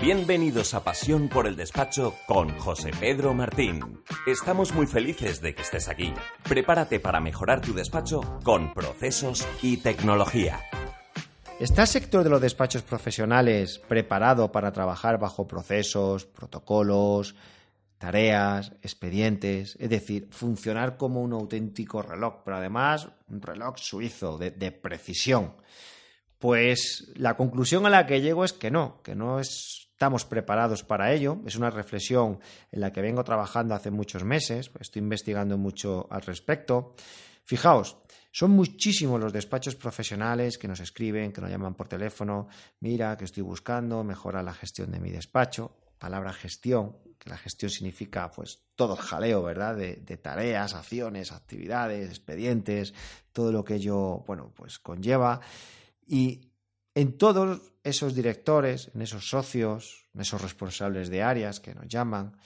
Bienvenidos a Pasión por el Despacho con José Pedro Martín. Estamos muy felices de que estés aquí. Prepárate para mejorar tu despacho con procesos y tecnología. ¿Está el sector de los despachos profesionales preparado para trabajar bajo procesos, protocolos, tareas, expedientes? Es decir, funcionar como un auténtico reloj, pero además un reloj suizo de, de precisión. Pues la conclusión a la que llego es que no, que no estamos preparados para ello. Es una reflexión en la que vengo trabajando hace muchos meses, estoy investigando mucho al respecto. Fijaos, son muchísimos los despachos profesionales que nos escriben, que nos llaman por teléfono, mira, que estoy buscando, mejora la gestión de mi despacho. Palabra gestión, que la gestión significa pues todo el jaleo, ¿verdad? De, de, tareas, acciones, actividades, expedientes, todo lo que ello, bueno, pues conlleva. Y en todos esos directores, en esos socios, en esos responsables de áreas que nos llaman,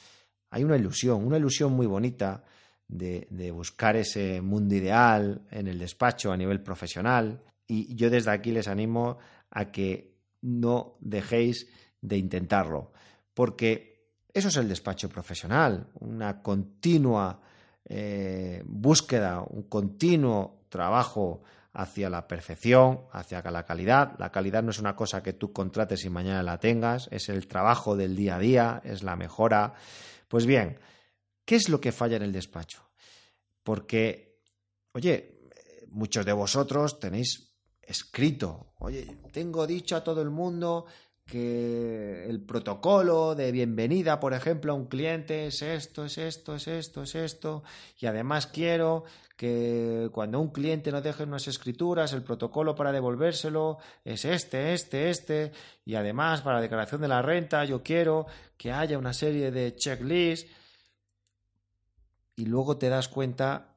hay una ilusión, una ilusión muy bonita de, buscar ese mundo ideal en el despacho a nivel profesional. Y yo desde aquí les animo a que no dejéis de intentarlo, porque eso es el despacho profesional, una continua eh, búsqueda, un continuo trabajo hacia la perfección, hacia la calidad. La calidad no es una cosa que tú contrates y mañana la tengas, es el trabajo del día a día, es la mejora. Pues bien, ¿qué es lo que falla en el despacho? Porque, oye, muchos de vosotros tenéis escrito, oye, tengo dicho a todo el mundo que el protocolo de bienvenida, por ejemplo, a un cliente es esto, es esto, es esto, es esto, y además quiero que cuando un cliente nos deje unas escrituras, el protocolo para devolvérselo es este, este, este, y además para la declaración de la renta yo quiero que haya una serie de checklists, y luego te das cuenta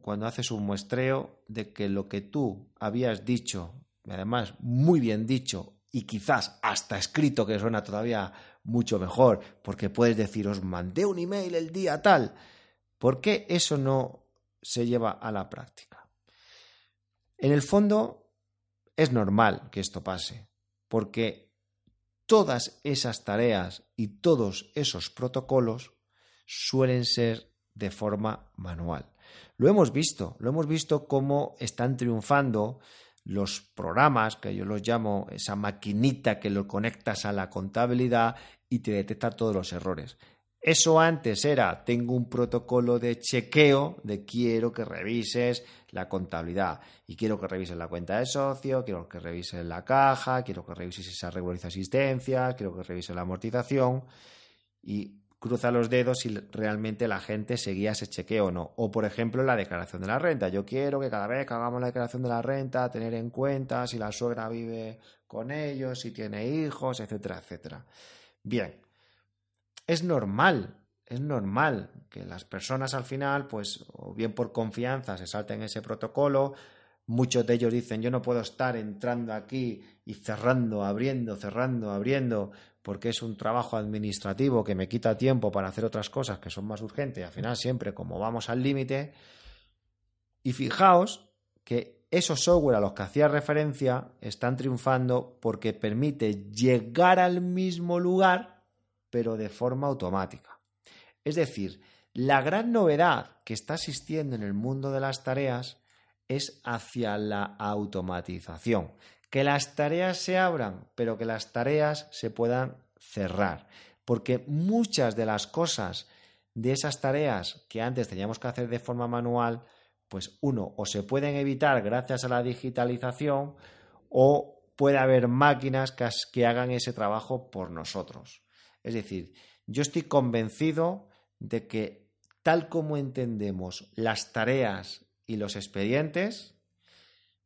cuando haces un muestreo de que lo que tú habías dicho, además muy bien dicho, y quizás hasta escrito, que suena todavía mucho mejor, porque puedes decir, os mandé un email el día tal. ¿Por qué eso no se lleva a la práctica? En el fondo, es normal que esto pase, porque todas esas tareas y todos esos protocolos suelen ser de forma manual. Lo hemos visto, lo hemos visto cómo están triunfando los programas, que yo los llamo esa maquinita que lo conectas a la contabilidad y te detecta todos los errores. Eso antes era, tengo un protocolo de chequeo de quiero que revises la contabilidad y quiero que revises la cuenta de socio, quiero que revises la caja, quiero que revises esa regularidad de asistencia, quiero que revises la amortización y cruza los dedos si realmente la gente seguía ese chequeo o no. O, por ejemplo, la declaración de la renta. Yo quiero que cada vez que hagamos la declaración de la renta, tener en cuenta si la suegra vive con ellos, si tiene hijos, etcétera, etcétera. Bien, es normal, es normal que las personas al final, pues, o bien por confianza, se salten ese protocolo. Muchos de ellos dicen, yo no puedo estar entrando aquí y cerrando, abriendo, cerrando, abriendo, porque es un trabajo administrativo que me quita tiempo para hacer otras cosas que son más urgentes al final siempre como vamos al límite. Y fijaos que esos software a los que hacía referencia están triunfando porque permite llegar al mismo lugar pero de forma automática. Es decir, la gran novedad que está existiendo en el mundo de las tareas es hacia la automatización que las tareas se abran, pero que las tareas se puedan cerrar. Porque muchas de las cosas de esas tareas que antes teníamos que hacer de forma manual, pues uno, o se pueden evitar gracias a la digitalización, o puede haber máquinas que hagan ese trabajo por nosotros. Es decir, yo estoy convencido de que tal como entendemos las tareas y los expedientes,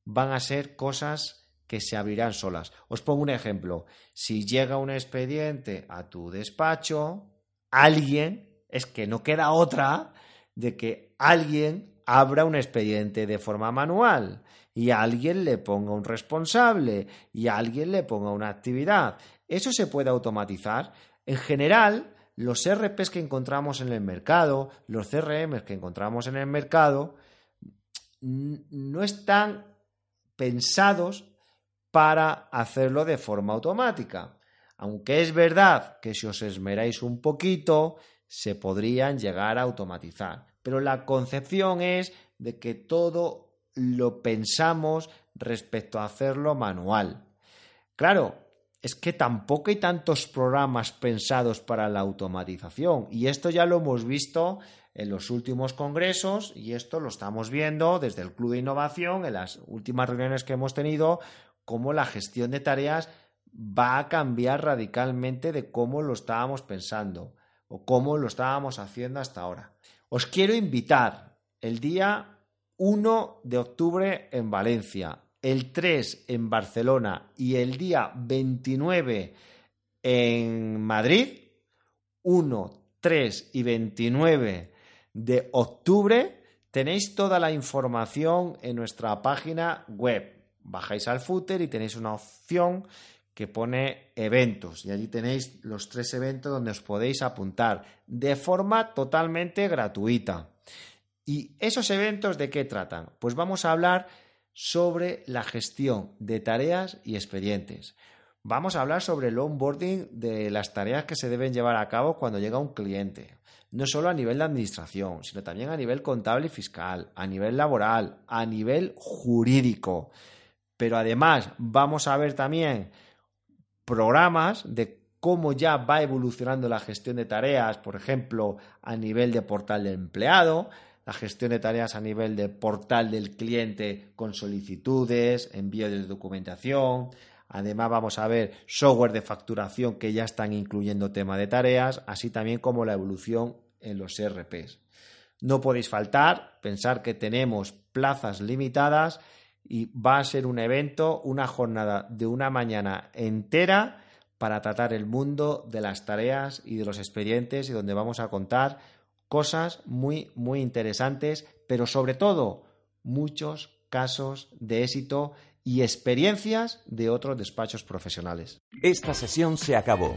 van a ser cosas que se abrirán solas. Os pongo un ejemplo. Si llega un expediente a tu despacho, alguien, es que no queda otra de que alguien abra un expediente de forma manual y alguien le ponga un responsable y alguien le ponga una actividad. Eso se puede automatizar. En general, los RPs que encontramos en el mercado, los CRM que encontramos en el mercado, no están pensados para hacerlo de forma automática. Aunque es verdad que si os esmeráis un poquito, se podrían llegar a automatizar. Pero la concepción es de que todo lo pensamos respecto a hacerlo manual. Claro, es que tampoco hay tantos programas pensados para la automatización y esto ya lo hemos visto en los últimos congresos y esto lo estamos viendo desde el Club de Innovación en las últimas reuniones que hemos tenido, cómo la gestión de tareas va a cambiar radicalmente de cómo lo estábamos pensando o cómo lo estábamos haciendo hasta ahora. Os quiero invitar el día 1 de octubre en Valencia, el 3 en Barcelona y el día 29 en Madrid, 1, 3 y 29 de octubre, tenéis toda la información en nuestra página web. Bajáis al footer y tenéis una opción que pone eventos y allí tenéis los tres eventos donde os podéis apuntar de forma totalmente gratuita. ¿Y esos eventos de qué tratan? Pues vamos a hablar sobre la gestión de tareas y expedientes. Vamos a hablar sobre el onboarding de las tareas que se deben llevar a cabo cuando llega un cliente no solo a nivel de administración, sino también a nivel contable y fiscal, a nivel laboral, a nivel jurídico. Pero además vamos a ver también programas de cómo ya va evolucionando la gestión de tareas, por ejemplo, a nivel de portal del empleado, la gestión de tareas a nivel de portal del cliente con solicitudes, envío de documentación, Además vamos a ver software de facturación que ya están incluyendo tema de tareas, así también como la evolución en los ERPs. No podéis faltar, pensar que tenemos plazas limitadas y va a ser un evento, una jornada de una mañana entera para tratar el mundo de las tareas y de los expedientes y donde vamos a contar cosas muy, muy interesantes, pero sobre todo muchos casos de éxito y experiencias de otros despachos profesionales. Esta sesión se acabó.